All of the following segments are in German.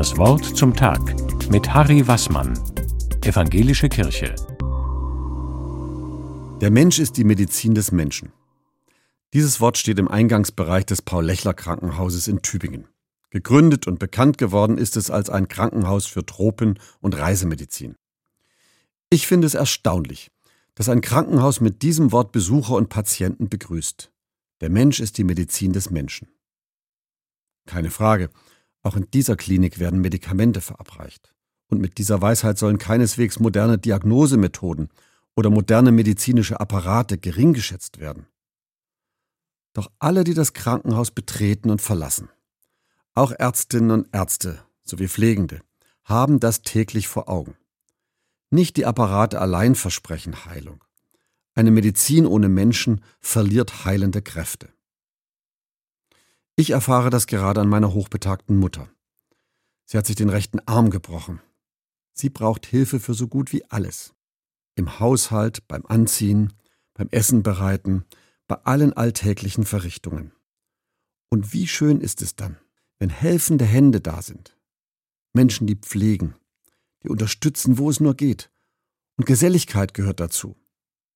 Das Wort zum Tag mit Harry Wassmann, Evangelische Kirche. Der Mensch ist die Medizin des Menschen. Dieses Wort steht im Eingangsbereich des Paul-Lechler-Krankenhauses in Tübingen. Gegründet und bekannt geworden ist es als ein Krankenhaus für Tropen- und Reisemedizin. Ich finde es erstaunlich, dass ein Krankenhaus mit diesem Wort Besucher und Patienten begrüßt. Der Mensch ist die Medizin des Menschen. Keine Frage, auch in dieser Klinik werden Medikamente verabreicht. Und mit dieser Weisheit sollen keineswegs moderne Diagnosemethoden oder moderne medizinische Apparate gering geschätzt werden. Doch alle, die das Krankenhaus betreten und verlassen, auch Ärztinnen und Ärzte sowie Pflegende, haben das täglich vor Augen. Nicht die Apparate allein versprechen Heilung. Eine Medizin ohne Menschen verliert heilende Kräfte. Ich erfahre das gerade an meiner hochbetagten Mutter. Sie hat sich den rechten Arm gebrochen. Sie braucht Hilfe für so gut wie alles. Im Haushalt, beim Anziehen, beim Essen bereiten, bei allen alltäglichen Verrichtungen. Und wie schön ist es dann, wenn helfende Hände da sind. Menschen, die pflegen, die unterstützen, wo es nur geht. Und Geselligkeit gehört dazu.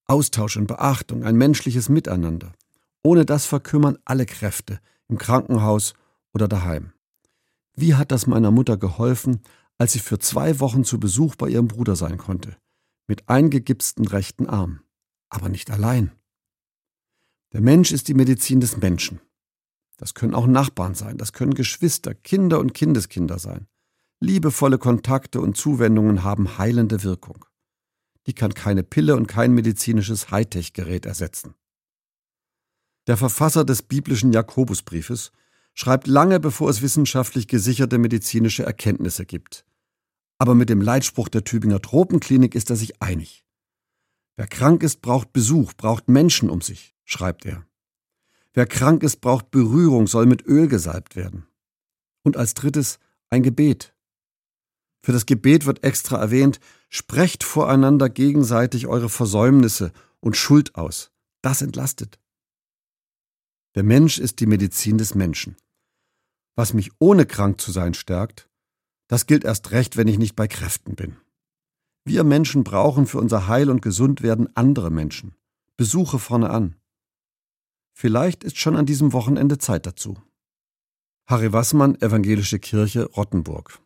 Austausch und Beachtung, ein menschliches Miteinander. Ohne das verkümmern alle Kräfte, im Krankenhaus oder daheim. Wie hat das meiner Mutter geholfen, als sie für zwei Wochen zu Besuch bei ihrem Bruder sein konnte, mit eingegipsten rechten Arm, aber nicht allein. Der Mensch ist die Medizin des Menschen. Das können auch Nachbarn sein, das können Geschwister, Kinder und Kindeskinder sein. Liebevolle Kontakte und Zuwendungen haben heilende Wirkung. Die kann keine Pille und kein medizinisches Hightech-Gerät ersetzen. Der Verfasser des biblischen Jakobusbriefes schreibt lange bevor es wissenschaftlich gesicherte medizinische Erkenntnisse gibt. Aber mit dem Leitspruch der Tübinger Tropenklinik ist er sich einig. Wer krank ist, braucht Besuch, braucht Menschen um sich, schreibt er. Wer krank ist, braucht Berührung, soll mit Öl gesalbt werden. Und als drittes ein Gebet. Für das Gebet wird extra erwähnt, sprecht voreinander gegenseitig eure Versäumnisse und Schuld aus. Das entlastet. Der Mensch ist die Medizin des Menschen. Was mich ohne krank zu sein stärkt, das gilt erst recht, wenn ich nicht bei Kräften bin. Wir Menschen brauchen für unser Heil und Gesundwerden andere Menschen. Besuche vorne an. Vielleicht ist schon an diesem Wochenende Zeit dazu. Harry Wassmann, Evangelische Kirche, Rottenburg.